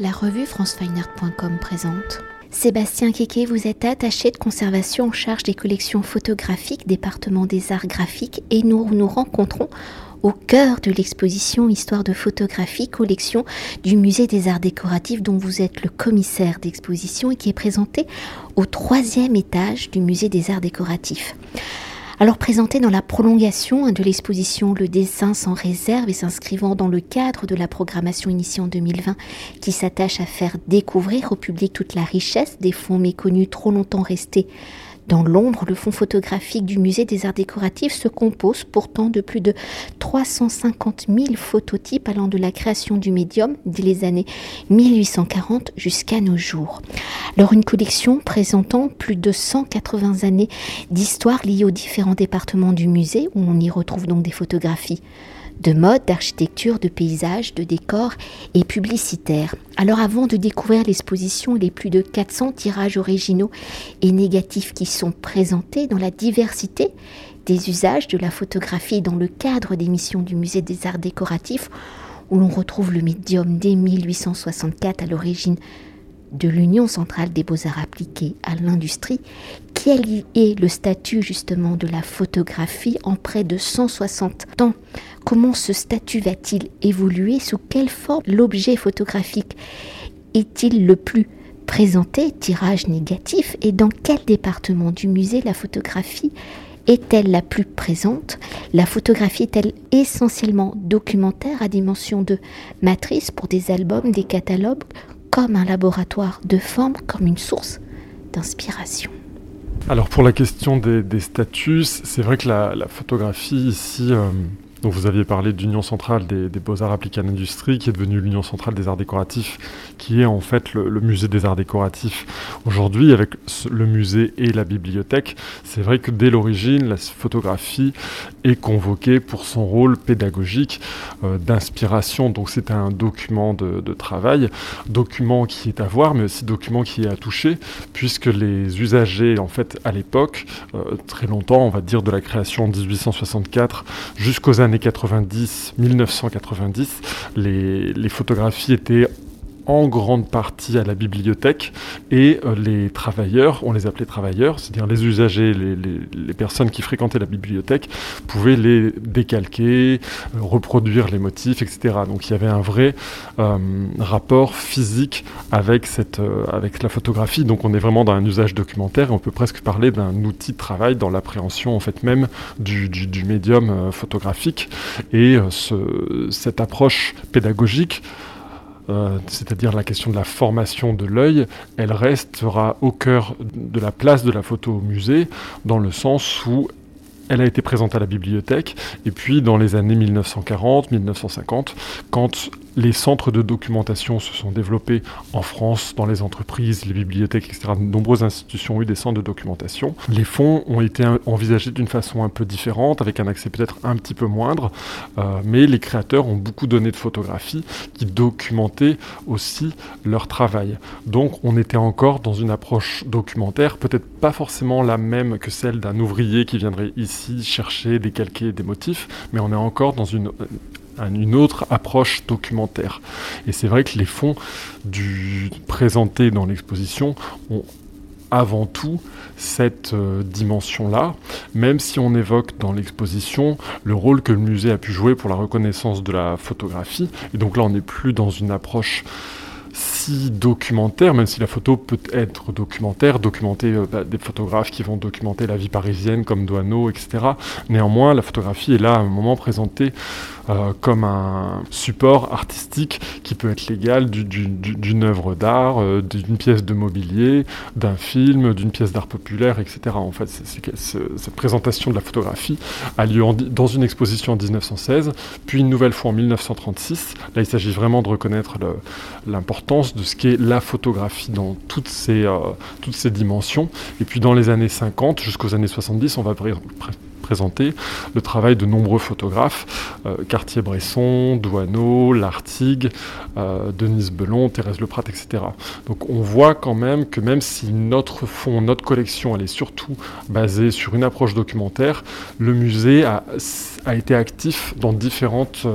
La revue francefineart.com présente. Sébastien Kéké, vous êtes attaché de conservation en charge des collections photographiques, département des arts graphiques, et nous nous rencontrons au cœur de l'exposition Histoire de photographie, collection du musée des arts décoratifs dont vous êtes le commissaire d'exposition et qui est présentée au troisième étage du musée des arts décoratifs. Alors présenté dans la prolongation de l'exposition Le dessin sans réserve et s'inscrivant dans le cadre de la programmation initiée en 2020 qui s'attache à faire découvrir au public toute la richesse des fonds méconnus trop longtemps restés dans l'ombre, le fonds photographique du musée des arts décoratifs se compose pourtant de plus de 350 000 phototypes allant de la création du médium dès les années 1840 jusqu'à nos jours. Alors une collection présentant plus de 180 années d'histoire liées aux différents départements du musée où on y retrouve donc des photographies de mode, d'architecture, de paysage, de décors et publicitaires. Alors avant de découvrir l'exposition les plus de 400 tirages originaux et négatifs qui sont présentés dans la diversité des usages de la photographie dans le cadre des missions du musée des arts décoratifs, où l'on retrouve le médium dès 1864 à l'origine de l'Union centrale des beaux-arts appliqués à l'industrie, quel est le statut justement de la photographie en près de 160 ans? Comment ce statut va-t-il évoluer? Sous quelle forme l'objet photographique est-il le plus présenté? Tirage négatif. Et dans quel département du musée la photographie est-elle la plus présente? La photographie est-elle essentiellement documentaire à dimension de matrice pour des albums, des catalogues comme un laboratoire de forme, comme une source d'inspiration? Alors pour la question des, statuts, c'est vrai que la, photographie ici euh, donc vous aviez parlé d'Union centrale des, beaux-arts appliqués à l'industrie, qui est devenue l'Union centrale des arts décoratifs, qui est en fait le, musée des arts décoratifs aujourd'hui, avec le musée et la bibliothèque. C'est vrai que dès l'origine, la photographie est convoquée pour son rôle pédagogique euh, d'inspiration. Donc c'est un document de, travail, document qui est à voir, mais aussi document qui est à toucher, puisque les usagers, en fait, à l'époque, euh, très longtemps, on va dire de la création en 1864 jusqu'aux années années 90, 1990, les, les photographies étaient en grande partie à la bibliothèque et euh, les travailleurs, on les appelait travailleurs, c'est-à-dire les usagers, les, personnes qui fréquentaient la bibliothèque pouvaient les décalquer, euh, reproduire les motifs, etc. Donc il y avait un vrai euh, rapport physique avec, cette, avec la photographie. Donc on est vraiment dans un usage documentaire et on peut presque parler d'un outil de travail dans l'appréhension en fait même du, médium photographique. Et ce, cette approche pédagogique euh, c'est-à-dire la question de la formation de l'œil, elle restera au cœur de la place de la photo au musée, dans le sens où elle a été présente à la bibliothèque, et puis dans les années 1940, 1950, quand les centres de documentation se sont développés en France, dans les entreprises, les bibliothèques, etc. De nombreuses institutions ont eu des centres de documentation. Les fonds ont été envisagés d'une façon un peu différente, avec un accès peut-être un petit peu moindre, euh, mais les créateurs ont beaucoup donné de photographies qui documentaient aussi leur travail. Donc on était encore dans une approche documentaire, peut-être pas forcément la même que celle d'un ouvrier qui viendrait ici chercher, décalquer des motifs, mais on est encore dans une une autre approche documentaire. Et c'est vrai que les fonds du, présentés dans l'exposition ont avant tout cette euh, dimension-là, même si on évoque dans l'exposition le rôle que le musée a pu jouer pour la reconnaissance de la photographie. Et donc là, on n'est plus dans une approche si documentaire, même si la photo peut être documentaire, documenter euh, bah, des photographes qui vont documenter la vie parisienne comme Douaneau, etc. Néanmoins, la photographie est là à un moment présentée euh, comme un support artistique qui peut être légal d'une œuvre d'art, euh, d'une pièce de mobilier, d'un film, d'une pièce d'art populaire, etc. En fait, cette présentation de la photographie a lieu dans une exposition en 1916, puis une nouvelle fois en 1936. Là, il s'agit vraiment de reconnaître l'importance de ce qu'est la photographie dans toutes ces, euh, toutes ces dimensions. Et puis dans les années 50 jusqu'aux années 70, on va présenter le travail de nombreux photographes, euh, Cartier-Bresson, Douaneau, Lartigue, euh, Denise Belon, Thérèse Leprat, etc. Donc on voit quand même que même si notre fond, notre collection, elle est surtout basée sur une approche documentaire, le musée a, été actif dans différentes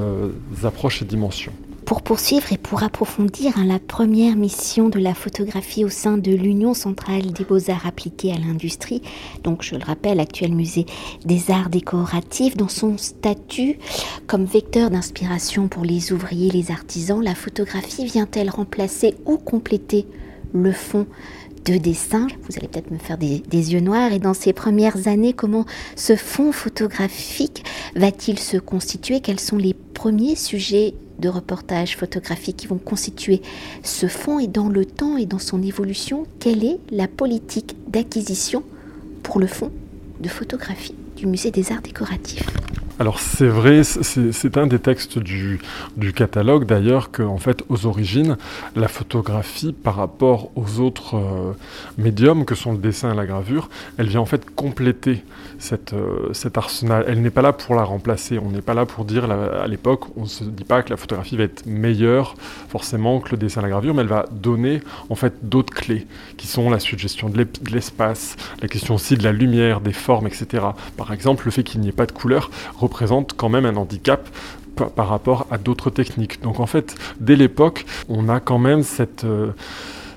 approches et dimensions. Pour poursuivre et pour approfondir hein, la première mission de la photographie au sein de l'Union centrale des beaux-arts appliqués à l'industrie, donc je le rappelle, actuel musée des arts décoratifs, dans son statut comme vecteur d'inspiration pour les ouvriers, les artisans, la photographie vient-elle remplacer ou compléter le fond de dessin? Vous allez peut-être me faire des, yeux noirs. Et dans ces premières années, comment ce fond photographique va-t-il se constituer? Quels sont les premiers sujets de reportage photographique qui vont constituer ce fond Et dans le temps et dans son évolution, quelle est la politique d'acquisition pour le fond de photographie du musée des arts décoratifs? Alors c'est vrai, c'est un des textes du, catalogue d'ailleurs que en fait aux origines la photographie par rapport aux autres euh, médiums que sont le dessin et la gravure, elle vient en fait compléter cette, euh, cet arsenal. Elle n'est pas là pour la remplacer. On n'est pas là pour dire à l'époque, on ne se dit pas que la photographie va être meilleure forcément que le dessin et la gravure, mais elle va donner en fait d'autres clés qui sont la suggestion de l'espace, la question aussi de la lumière, des formes, etc. Par exemple, le fait qu'il n'y ait pas de couleur quand même un handicap par rapport à d'autres techniques. Donc en fait, dès l'époque, on a quand même cette, euh,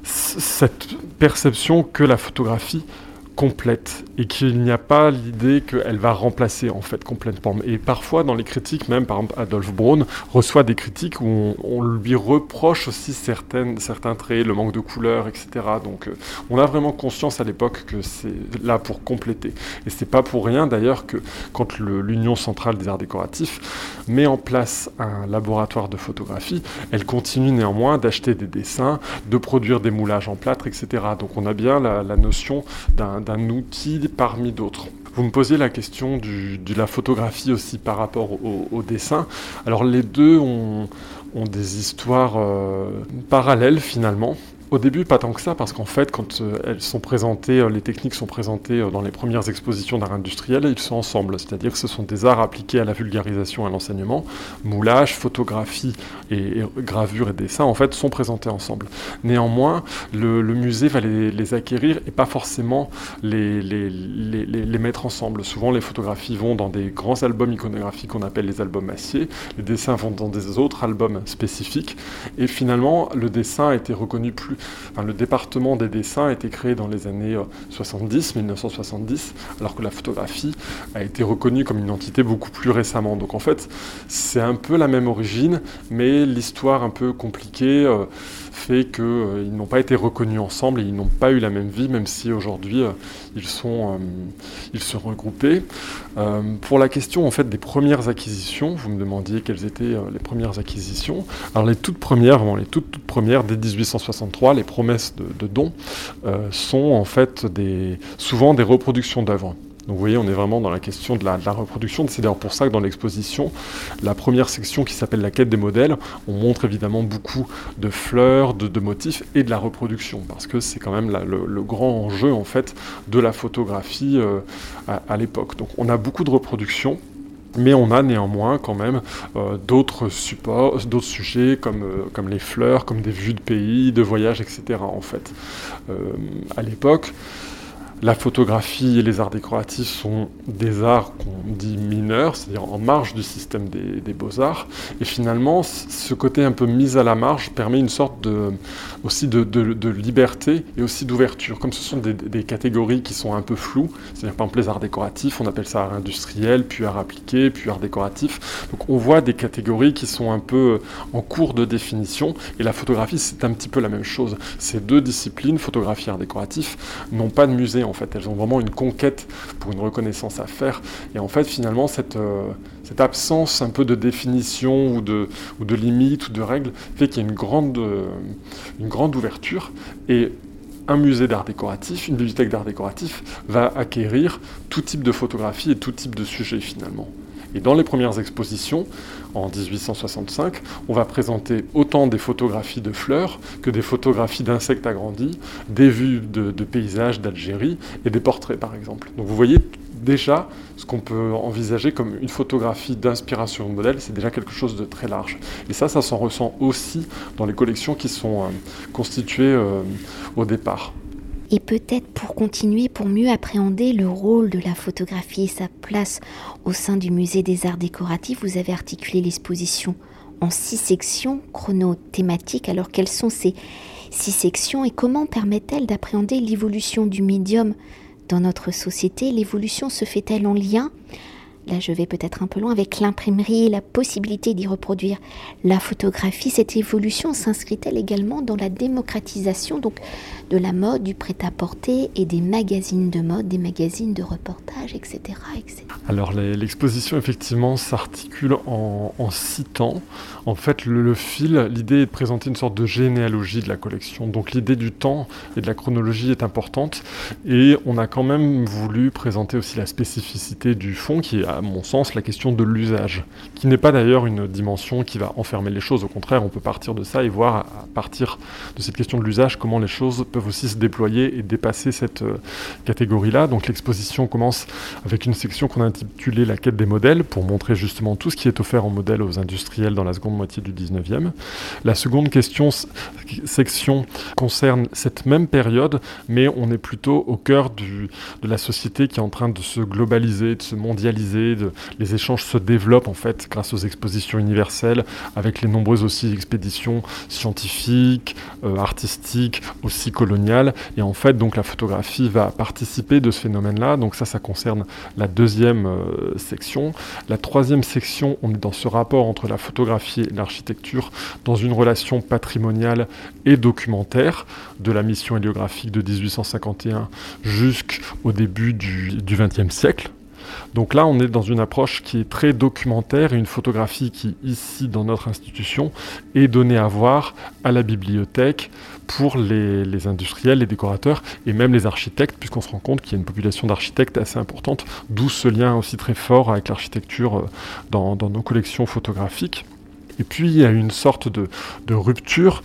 cette perception que la photographie complète et qu'il n'y a pas l'idée qu'elle va remplacer en fait complètement. Et parfois dans les critiques, même par exemple Adolphe Braun reçoit des critiques où on, lui reproche aussi certaines, certains traits, le manque de couleur, etc. Donc euh, on a vraiment conscience à l'époque que c'est là pour compléter. Et c'est pas pour rien d'ailleurs que quand l'Union centrale des arts décoratifs met en place un laboratoire de photographie, elle continue néanmoins d'acheter des dessins, de produire des moulages en plâtre, etc. Donc on a bien la, la notion d'un d'un outil parmi d'autres. Vous me posiez la question de la photographie aussi par rapport au, dessin. Alors les deux ont, des histoires euh, parallèles finalement. Au début, pas tant que ça, parce qu'en fait, quand euh, elles sont présentées, euh, les techniques sont présentées euh, dans les premières expositions d'art industriel, ils sont ensemble. C'est-à-dire que ce sont des arts appliqués à la vulgarisation et à l'enseignement. Moulage, photographie et, gravure et dessin, en fait, sont présentés ensemble. Néanmoins, le, musée va les, acquérir et pas forcément les, les, mettre ensemble. Souvent, les photographies vont dans des grands albums iconographiques qu'on appelle les albums aciers. Les dessins vont dans des autres albums spécifiques. Et finalement, le dessin a été reconnu plus le département des dessins a été créé dans les années 70, euh, 1970, alors que la photographie a été reconnue comme une entité beaucoup plus récemment. Donc en fait, c'est un peu la même origine, mais l'histoire un peu compliquée. Euh, fait qu'ils euh, n'ont pas été reconnus ensemble et ils n'ont pas eu la même vie, même si aujourd'hui ils, sont, ils se regroupaient. pour la question en fait des premières acquisitions, vous me demandiez quelles étaient les premières acquisitions. Alors les toutes premières, vraiment les toutes, toutes premières dès 1863, les promesses de, de dons sont en fait des, souvent des reproductions d'œuvres. Donc vous voyez, on est vraiment dans la question de la, reproduction. C'est d'ailleurs pour ça que dans l'exposition, la première section qui s'appelle la quête des modèles, on montre évidemment beaucoup de fleurs, de, motifs et de la reproduction, parce que c'est quand même le, grand enjeu en fait de la photographie euh, à, l'époque. Donc on a beaucoup de reproductions. Mais on a néanmoins quand même euh, d'autres supports, d'autres sujets comme, euh, comme les fleurs, comme des vues de pays, de voyages, etc. En fait, à l'époque, la photographie et les arts décoratifs sont des arts qu'on dit mineurs, c'est-à-dire en marge du système des, beaux-arts. Et finalement, ce côté un peu mis à la marge permet une sorte de, aussi de, liberté et aussi d'ouverture. Comme ce sont des, catégories qui sont un peu floues, c'est-à-dire par exemple les arts décoratifs, on appelle ça art industriel, puis art appliqué, puis art décoratif. Donc on voit des catégories qui sont un peu en cours de définition. Et la photographie, c'est un petit peu la même chose. Ces deux disciplines, photographie et art décoratif, n'ont pas de musée en fait. Elles ont vraiment une conquête pour une reconnaissance à faire. Et en fait, finalement, cette, euh, absence un peu de définition ou de, ou de limite ou de règles fait qu'il y a une grande, euh, une grande ouverture. Et un musée d'art décoratif, une bibliothèque d'art décoratif va acquérir tout type de photographie et tout type de sujet finalement. Et dans les premières expositions, en 1865, on va présenter autant des photographies de fleurs que des photographies d'insectes agrandis, des vues de, paysages d'Algérie et des portraits par exemple. Donc vous voyez déjà ce qu'on peut envisager comme une photographie d'inspiration modèle, c'est déjà quelque chose de très large. Et ça, ça s'en ressent aussi dans les collections qui sont euh, constituées euh, au départ. Et peut-être pour continuer, pour mieux appréhender le rôle de la photographie et sa place au sein du musée des arts décoratifs, vous avez articulé l'exposition en six sections chronothématiques. Alors quelles sont ces six sections et comment permettent-elles d'appréhender l'évolution du médium dans notre société? L'évolution se fait-elle en lien là je vais peut-être un peu loin, avec l'imprimerie la possibilité d'y reproduire la photographie, cette évolution s'inscrit-elle également dans la démocratisation donc de la mode, du prêt-à-porter et des magazines de mode, des magazines de reportage, etc. etc. Alors l'exposition effectivement s'articule en, six temps. En fait le, fil, l'idée est de présenter une sorte de généalogie de la collection. Donc l'idée du temps et de la chronologie est importante et on a quand même voulu présenter aussi la spécificité du fond qui est à mon sens la question de l'usage, qui n'est pas d'ailleurs une dimension qui va enfermer les choses. Au contraire, on peut partir de ça et voir à partir de cette question de l'usage comment les choses peuvent aussi se déployer et dépasser cette euh, catégorie-là. Donc l'exposition commence avec une section qu'on a intitulée La quête des modèles pour montrer justement tout ce qui est offert en modèle aux industriels dans la seconde moitié du 19e. La seconde question, section concerne cette même période, mais on est plutôt au cœur de la société qui est en train de se globaliser, de se mondialiser, les échanges se développent en fait grâce aux expositions universelles, avec les nombreuses aussi expéditions scientifiques, euh, artistiques, aussi et en fait, donc la photographie va participer de ce phénomène-là. Donc ça, ça concerne la deuxième euh, section. La troisième section, on est dans ce rapport entre la photographie et l'architecture dans une relation patrimoniale et documentaire de la mission héliographique de 1851 jusqu'au début du XXe siècle. Donc là, on est dans une approche qui est très documentaire et une photographie qui, ici, dans notre institution, est donnée à voir à la bibliothèque pour les, industriels, les décorateurs et même les architectes, puisqu'on se rend compte qu'il y a une population d'architectes assez importante, d'où ce lien aussi très fort avec l'architecture euh, dans, nos collections photographiquiques. Et puis il y a une sorte de, rupture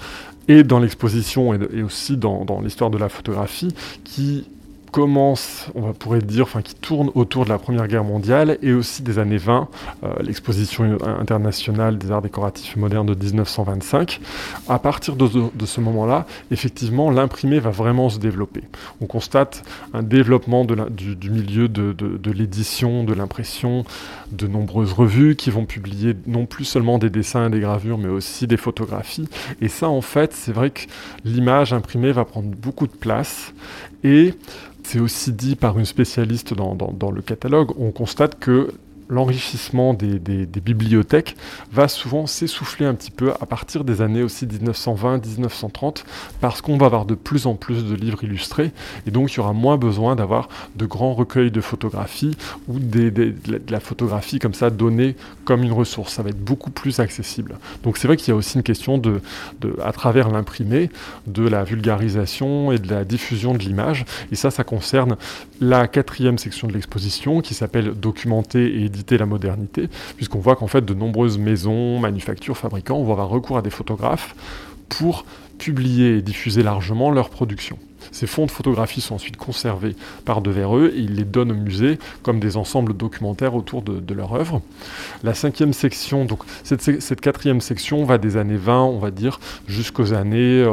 et dans l'exposition et, aussi dans l'histoire de la photographie qui commence, on pourrait dire, enfin qui tourne autour de la Première Guerre mondiale et aussi des années 20, euh, l'exposition internationale des arts décoratifs modernes de 1925. À partir de, ce moment-là, effectivement, l'imprimé va vraiment se développer. On constate un développement du, milieu de, de l'édition, de l'impression, de nombreuses revues qui vont publier non plus seulement des dessins et des gravures, mais aussi des photographies. Et ça, en fait, c'est vrai que l'image imprimée va prendre beaucoup de place et c'est aussi dit par une spécialiste dans, le catalogue, on constate que l'enrichissement des, bibliothèques va souvent s'essouffler un petit peu à partir des années aussi 1920-1930 parce qu'on va avoir de plus en plus de livres illustrés et donc il y aura moins besoin d'avoir de grands recueils de photographies ou de la photographie comme ça donnée comme une ressource. Ça va être beaucoup plus accessible. Donc c'est vrai qu'il y a aussi une question de, à travers l'imprimé, de la vulgarisation et de la diffusion de l'image. Et ça, ça concerne la quatrième section de l'exposition qui s'appelle Documenter et éditer la modernité, puisqu'on voit qu'en fait de nombreuses maisons, manufactures, fabricants vont avoir recours à des photographes pour publier et diffuser largement leurs productions. Ces fonds de photographie sont ensuite conservés par devers eux et ils les donnent au musée comme des ensembles documentaires autour de, leur œuvre. La cinquième section, donc cette, quatrième section va des années 20, on va dire, jusqu'aux années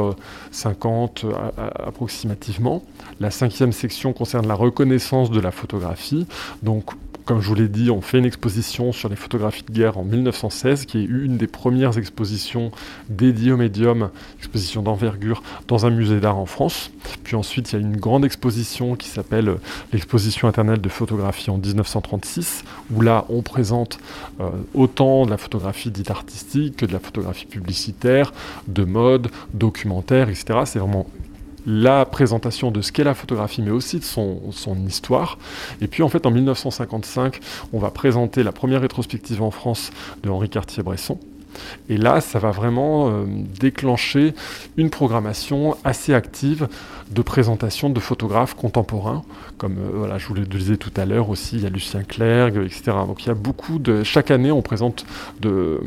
50 euh, approximativement. La cinquième section concerne la reconnaissance de la photographie. Donc comme je vous l'ai dit, on fait une exposition sur les photographies de guerre en 1916, qui est une des premières expositions dédiées au médium, exposition d'envergure, dans un musée d'art en France. Puis ensuite, il y a une grande exposition qui s'appelle l'exposition interne de photographie en 1936, où là, on présente euh, autant de la photographie dite artistique que de la photographie publicitaire, de mode, documentaire, etc. C'est vraiment la présentation de ce qu'est la photographie, mais aussi de son, histoire. Et puis en fait, en 1955, on va présenter la première rétrospective en France de Henri Cartier-Bresson. Et là, ça va vraiment euh, déclencher une programmation assez active de présentation de photographes contemporains, comme euh, voilà, je vous le disais tout à l'heure aussi, il y a Lucien Clerc, etc. Donc il y a beaucoup de... Chaque année, on présente de,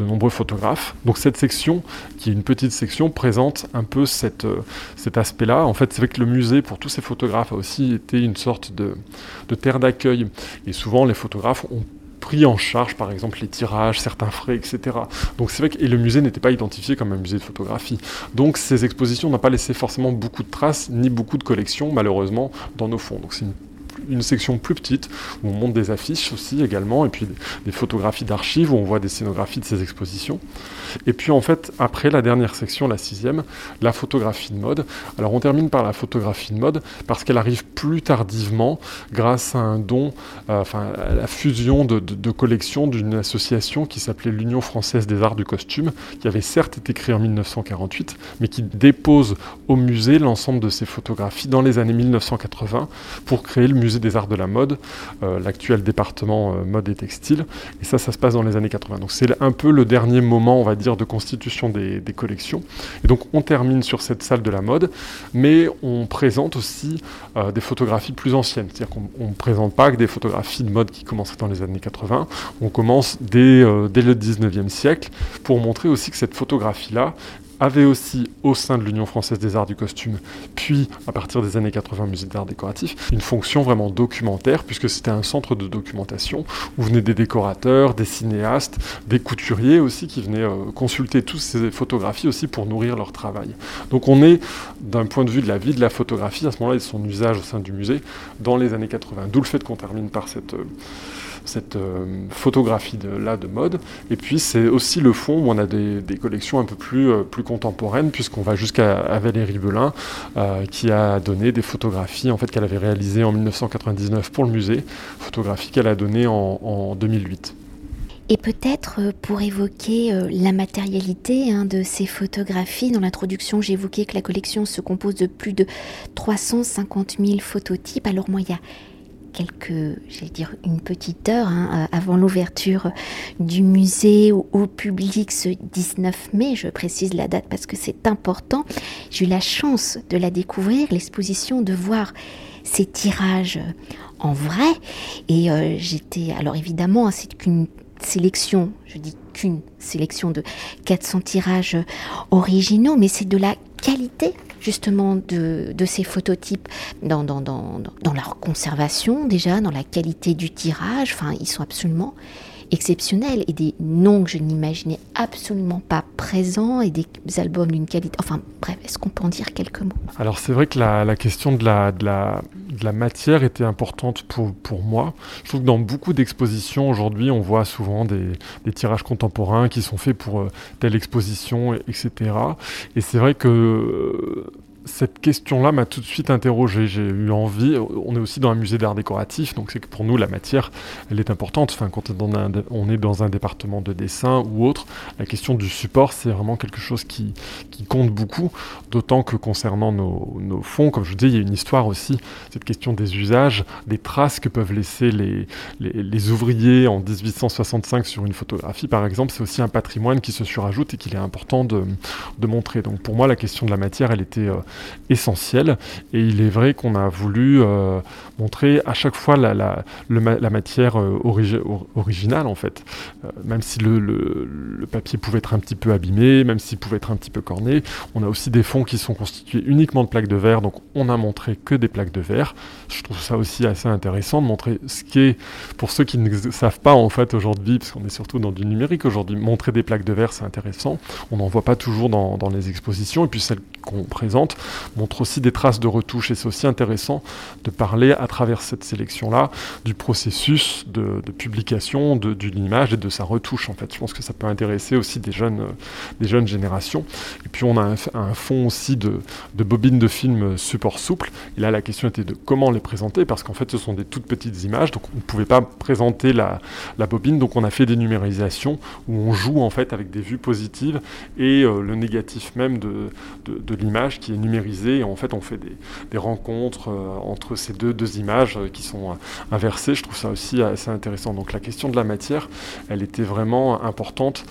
nombreux photographes. Donc cette section, qui est une petite section, présente un peu euh, cet aspect-là. En fait, c'est vrai que le musée, pour tous ces photographes, a aussi été une sorte de, de terre d'accueil. Et souvent, les photographes ont pris en charge, par exemple, les tirages, certains frais, etc. Donc c'est vrai que et le musée n'était pas identifié comme un musée de photographie. Donc ces expositions n'ont pas laissé forcément beaucoup de traces, ni beaucoup de collections, malheureusement, dans nos fonds. Une section plus petite où on monte des affiches aussi également, et puis des photographies d'archives où on voit des scénographies de ces expositions. Et puis en fait, après la dernière section, la sixième, la photographie de mode. Alors on termine par la photographie de mode parce qu'elle arrive plus tardivement grâce à un don, euh, enfin à la fusion de, de collections d'une association qui s'appelait l'Union française des arts du costume, qui avait certes été créée en 1948, mais qui dépose au musée l'ensemble de ses photographies dans les années 1980 pour créer le musée des arts de la mode, euh, l'actuel département euh, mode et textile. Et ça, ça se passe dans les années 80. Donc c'est un peu le dernier moment, on va dire, de constitution des, collections. Et donc on termine sur cette salle de la mode, mais on présente aussi euh, des photographies plus anciennes. C'est-à-dire qu'on ne présente pas que des photographies de mode qui commenceraient dans les années 80. On commence dès, dès le 19e siècle pour montrer aussi que cette photographie-là, avait aussi au sein de l'Union française des arts du costume, puis à partir des années 80 musée d'art décoratif, une fonction vraiment documentaire, puisque c'était un centre de documentation où venaient des décorateurs, des cinéastes, des couturiers aussi qui venaient euh, consulter toutes ces photographies aussi pour nourrir leur travail. Donc on est, d'un point de vue de la vie de la photographie, à ce moment-là, et de son usage au sein du musée, dans les années 80. D'où le fait qu'on termine par cette... Euh, cette euh, photographie de, là de mode. Et puis c'est aussi le fond où on a des, collections un peu plus, euh, plus contemporaines, puisqu'on va jusqu'à Valérie Belin, euh, qui a donné des photographies en fait, qu'elle avait réalisées en 1999 pour le musée, photographies qu'elle a données en, 2008. Et peut-être pour évoquer la matérialité hein, de ces photographies, dans l'introduction j'évoquais que la collection se compose de plus de 350 000 phototypes. Alors moi il y a quelques, j'allais dire une petite heure hein, euh, avant l'ouverture du musée au, public ce 19 mai, je précise la date parce que c'est important. J'ai eu la chance de la découvrir, l'exposition, de voir ces tirages en vrai. Et euh, j'étais, alors évidemment, hein, c'est qu'une sélection, je dis qu'une sélection de 400 tirages originaux, mais c'est de la qualité justement de, ces phototypes dans, dans, leur conservation déjà, dans la qualité du tirage. Enfin, ils sont absolument exceptionnels et des noms que je n'imaginais absolument pas présents et des albums d'une qualité. Enfin, bref, est-ce qu'on peut en dire quelques mots? Alors, c'est vrai que la, question de la, matière était importante pour, moi. Je trouve que dans beaucoup d'expositions aujourd'hui, on voit souvent des, tirages contemporains qui sont faits pour euh, telle exposition, etc. Et c'est vrai que cette question-là m'a tout de suite interrogé. J'ai eu envie. On est aussi dans un musée d'art décoratif, donc c'est que pour nous la matière, elle est importante. Enfin, quand on est dans un département de dessin ou autre, la question du support, c'est vraiment quelque chose qui, compte beaucoup. D'autant que concernant nos, fonds, comme je vous dis, il y a une histoire aussi. Cette question des usages, des traces que peuvent laisser les, les, ouvriers en 1865 sur une photographie, par exemple, c'est aussi un patrimoine qui se surajoute et qu'il est important de, montrer. Donc pour moi, la question de la matière, elle était euh, essentiel. Et il est vrai qu'on a voulu euh, montrer à chaque fois la, la, la matière euh, originale, en fait. Euh, même si le, le, papier pouvait être un petit peu abîmé, même s'il pouvait être un petit peu corné, on a aussi des fonds qui sont constitués uniquement de plaques de verre, donc on a montré que des plaques de verre. Je trouve ça aussi assez intéressant de montrer ce qui est, pour ceux qui ne savent pas en fait aujourd'hui, parce qu'on est surtout dans du numérique aujourd'hui, montrer des plaques de verre c'est intéressant. On n'en voit pas toujours dans, dans les expositions, et puis celles présente montre aussi des traces de retouches et c'est aussi intéressant de parler à travers cette sélection-là du processus de, publication d'une image et de sa retouche en fait. Je pense que ça peut intéresser aussi des jeunes, des jeunes générations. Et puis on a un, fond aussi de, de bobines de films support souple. Et là la question était de comment les présenter parce qu'en fait ce sont des toutes petites images donc on ne pouvait pas présenter la, la bobine donc on a fait des numérisations où on joue en fait avec des vues positives et euh, le négatif même de, de, de l'image qui est numérisé. Et en fait, on fait des, rencontres euh, entre ces deux, images euh, qui sont euh, inversées. Je trouve ça aussi assez intéressant. Donc la question de la matière, elle était vraiment importante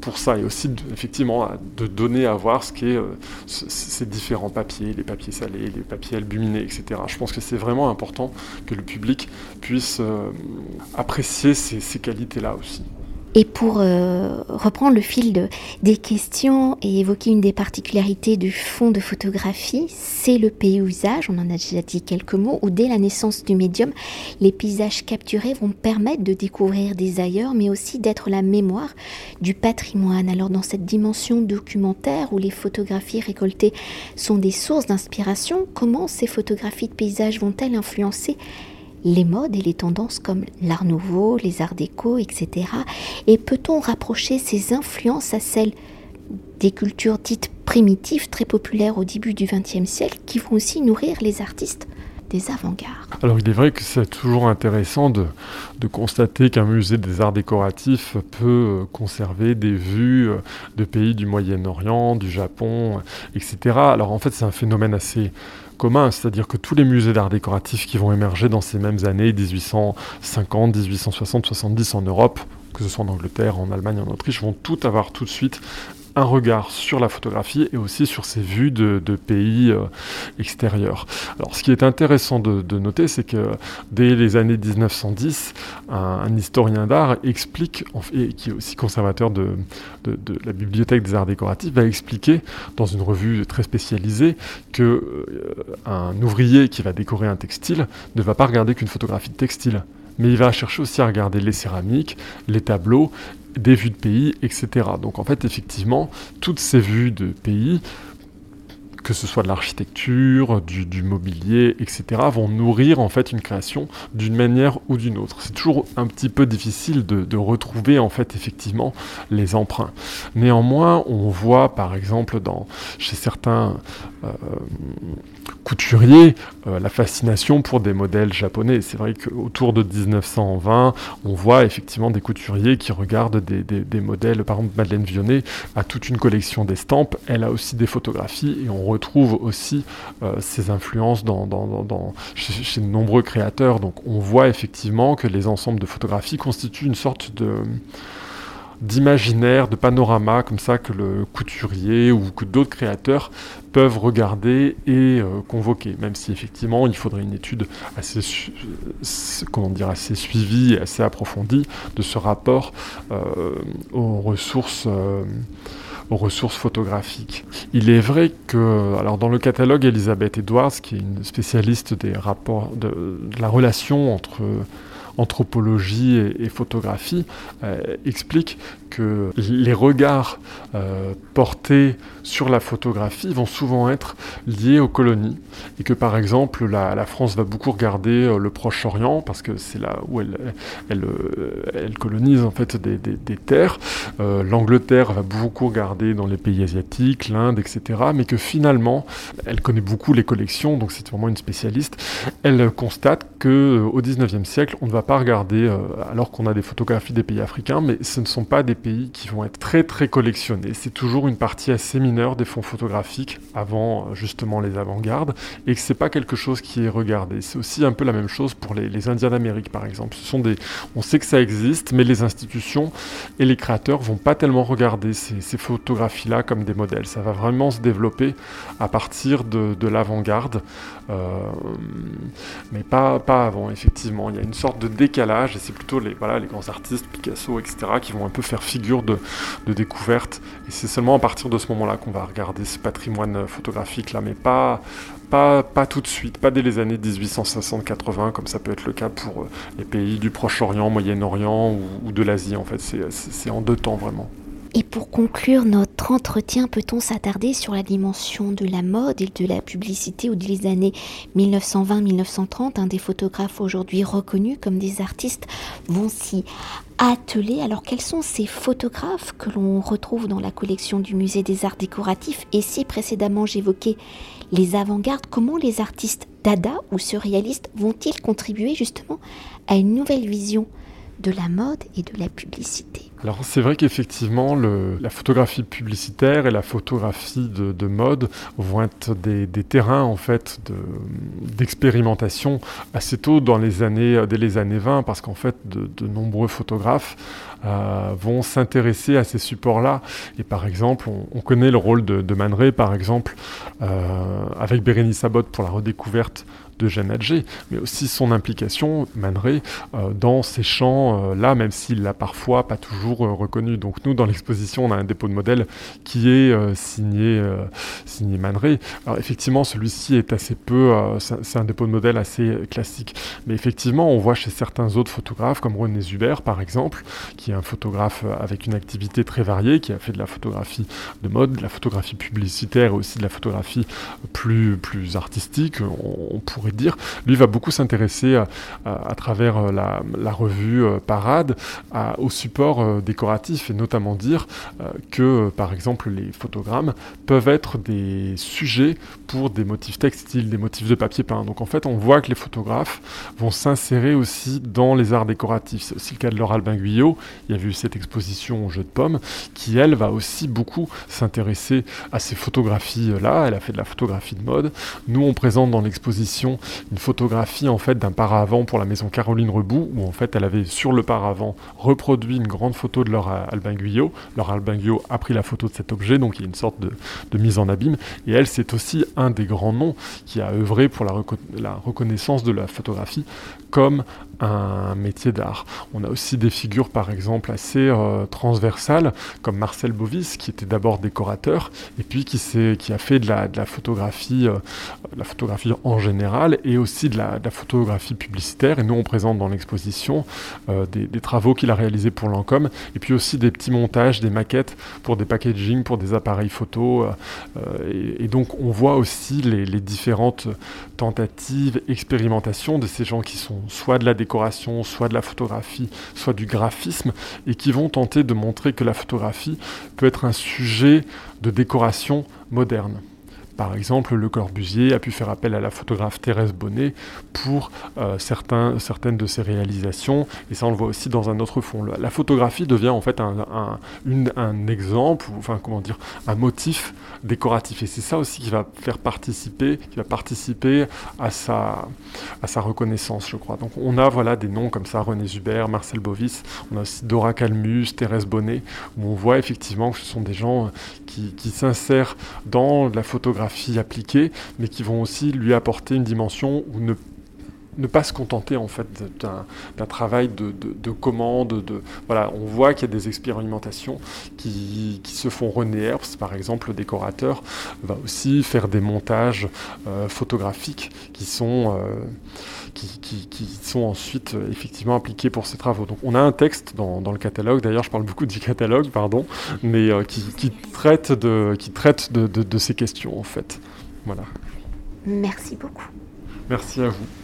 pour ça. Et aussi, effectivement, de donner à voir ce qu'est ces différents papiers, les papiers salés, les papiers albuminés, etc. Je pense que c'est vraiment important que le public puisse apprécier ces qualités-là aussi. Et pour euh, reprendre le fil des questions et évoquer une des particularités du fonds de photographie, c'est le paysage, on en a déjà dit quelques mots, où dès la naissance du médium, les paysages capturés vont permettre de découvrir des ailleurs, mais aussi d'être la mémoire du patrimoine. Alors dans cette dimension documentaire où les photographies récoltées sont des sources d'inspiration, comment ces photographies de paysages vont-elles influencer les modes et les tendances comme l'art nouveau, les arts déco, etc. Et peut-on rapprocher ces influences à celles des cultures dites primitives, très populaires au début du XXe siècle, qui vont aussi nourrir les artistes des avant-gardes? Alors il est vrai que c'est toujours intéressant de, constater qu'un musée des arts décoratifs peut euh, conserver des vues euh, de pays du Moyen-Orient, du Japon, etc. Alors en fait c'est un phénomène assez commun, c'est-à-dire que tous les musées d'art décoratif qui vont émerger dans ces mêmes années, 1850, 1860, 70 en Europe, que ce soit en Angleterre, en Allemagne, en Autriche, vont tout avoir tout de suite un regard sur la photographie et aussi sur ces vues de, pays euh, extérieurs. Alors ce qui est intéressant de, noter, c'est que dès les années 1910, un, historien d'art explique, et qui est aussi conservateur de, de, la bibliothèque des arts décoratifs, va expliquer dans une revue très spécialisée que euh, un ouvrier qui va décorer un textile ne va pas regarder qu'une photographie de textile mais il va chercher aussi à regarder les céramiques, les tableaux des vues de pays, etc. Donc en fait, effectivement, toutes ces vues de pays, que ce soit de l'architecture, du, mobilier, etc., vont nourrir en fait une création d'une manière ou d'une autre. C'est toujours un petit peu difficile de, retrouver en fait effectivement les emprunts. Néanmoins, on voit par exemple chez certains couturier euh, la fascination pour des modèles japonais. C'est vrai qu'autour de 1920, on voit effectivement des couturiers qui regardent des, modèles. Par exemple, Madeleine Vionnet a toute une collection d'estampes. Elle a aussi des photographies et on retrouve aussi euh, ses influences chez, de nombreux créateurs. Donc on voit effectivement que les ensembles de photographies constituent une sorte de d'imaginaire, de panorama comme ça que le couturier ou que d'autres créateurs peuvent regarder et euh, convoquer, même si effectivement il faudrait une étude assez, assez suivie et assez approfondie de ce rapport euh, aux ressources. Euh, aux ressources photographiques. Il est vrai que, alors dans le catalogue Elisabeth Edwards, qui est une spécialiste des rapports de la relation entre anthropologie et, photographie, euh, explique que les regards euh, portés sur la photographie vont souvent être liés aux colonies et que par exemple la, France va beaucoup regarder euh, le Proche-Orient parce que c'est là où elle, elle, colonise en fait des, terres. L'Angleterre va beaucoup regarder dans les pays asiatiques, l'Inde, etc. Mais que finalement, elle connaît beaucoup les collections, donc c'est vraiment une spécialiste. Elle constate que au 19e siècle, on ne va pas regarder, euh, alors qu'on a des photographies des pays africains, mais ce ne sont pas des pays qui vont être très très collectionnés. C'est toujours une partie assez mineure des fonds photographiques avant euh, justement les avant-gardes, et que c'est pas quelque chose qui est regardé. C'est aussi un peu la même chose pour les, Indiens d'Amérique par exemple. Ce sont des, on sait que ça existe, mais les institutions et les créateurs vont pas tellement regarder ces, photographies-là comme des modèles. Ça va vraiment se développer à partir de, l'avant-garde, mais pas, pas avant effectivement. Il y a une sorte de décalage, et c'est plutôt les, voilà, les grands artistes, Picasso, etc., qui vont un peu faire figure de, découverte. Et c'est seulement à partir de ce moment-là qu'on va regarder ce patrimoine photographique-là, mais pas, pas, pas tout de suite, pas dès les années 1860-80, comme ça peut être le cas pour euh, les pays du Proche-Orient, Moyen-Orient ou, ou de l'Asie, en fait. C'est en deux temps, vraiment. Et pour conclure notre entretien, peut-on s'attarder sur la dimension de la mode et de la publicité au des années 1920-1930 Un des photographes aujourd'hui reconnus comme des artistes vont s'y atteler. Alors quels sont ces photographes que l'on retrouve dans la collection du musée des arts décoratifs? Et si précédemment j'évoquais les avant-gardes, comment les artistes dada ou surréalistes vont-ils contribuer justement à une nouvelle vision de la mode et de la publicité. Alors c'est vrai qu'effectivement la photographie publicitaire et la photographie de, mode vont être des, terrains en fait d'expérimentation assez tôt dans les années dès les années 20 parce qu'en fait de, nombreux photographes euh, vont s'intéresser à ces supports-là. Et par exemple on, connaît le rôle de, Man Ray par exemple euh, avec Bérénice Abbott pour la redécouverte de Jeanne Adger, mais aussi son implication, Man dans ces champs-là, même s'il l'a parfois pas toujours reconnu. Donc nous, dans l'exposition, on a un dépôt de modèles qui est signé, signé Alors effectivement, celui-ci est assez peu, c'est un dépôt de modèles assez classique. Mais effectivement, on voit chez certains autres photographes, comme René Zuber par exemple, qui est un photographe avec une activité très variée, qui a fait de la photographie de mode, de la photographie publicitaire et aussi de la photographie plus, plus artistique, on, pourrait Lui va beaucoup s'intéresser à, travers euh, la, revue euh, Parade au support euh, décoratif et notamment dire que par exemple les photogrammes peuvent être des sujets pour des motifs textiles, des motifs de papier peint. Donc en fait on voit que les photographes vont s'insérer aussi dans les arts décoratifs. C'est aussi le cas de Laura Albin Guyot. Il y a eu cette exposition au jeu de pommes qui elle va aussi beaucoup s'intéresser à ces photographies-là. Elle a fait de la photographie de mode. Nous, on présente dans l'exposition une photographie en fait d'un paravent pour la maison Caroline Rebout, où en fait elle avait sur le paravent reproduit une grande photo de Laura Albin Guyot. Laura Albin Guyot a pris la photo de cet objet, donc il y a une sorte de, mise en abîme. Et elle, c'est aussi un des grands noms qui a œuvré pour la, la reconnaissance de la photographie comme un métier d'art. On a aussi des figures par exemple assez euh, transversales comme Marcel Bovis qui était d'abord décorateur et puis qui, qui a fait de la, de photographie, euh, la photographie en général et aussi de la, photographie publicitaire et nous on présente dans l'exposition euh, des, travaux qu'il a réalisés pour Lancôme et puis aussi des petits montages, des maquettes pour des packaging, pour des appareils photo et, donc on voit aussi les, les différentes tentatives, expérimentations de ces gens qui sont soit de la décoration, soit de la photographie, soit du graphisme, et qui vont tenter de montrer que la photographie peut être un sujet de décoration moderne. Par exemple, Le Corbusier a pu faire appel à la photographe Thérèse Bonnet pour euh, certains, certaines de ses réalisations, et ça on le voit aussi dans un autre fond. La photographie devient en fait un, exemple, enfin comment dire, un motif décoratif, et c'est ça aussi qui va faire participer, qui va participer à sa, reconnaissance, je crois. Donc on a voilà des noms comme ça, René Zuber, Marcel Bovis, on a aussi Dora Calmus, Thérèse Bonnet, où on voit effectivement que ce sont des gens qui s'insèrent dans la photographie appliquée, mais qui vont aussi lui apporter une dimension où ne ne pas se contenter en fait d'un travail de, de, commande. De, voilà, on voit qu'il y a des expérimentations qui, qui, se font. René Herbst, par exemple, le décorateur, va aussi faire des montages euh, photographiques qui sont, euh, qui, qui, qui, sont ensuite euh, effectivement appliqués pour ces travaux. Donc on a un texte dans, dans le catalogue, d'ailleurs je parle beaucoup du catalogue, pardon, mais qui, traite, de, qui traite de, de ces questions en fait. Voilà. Merci beaucoup. Merci à vous.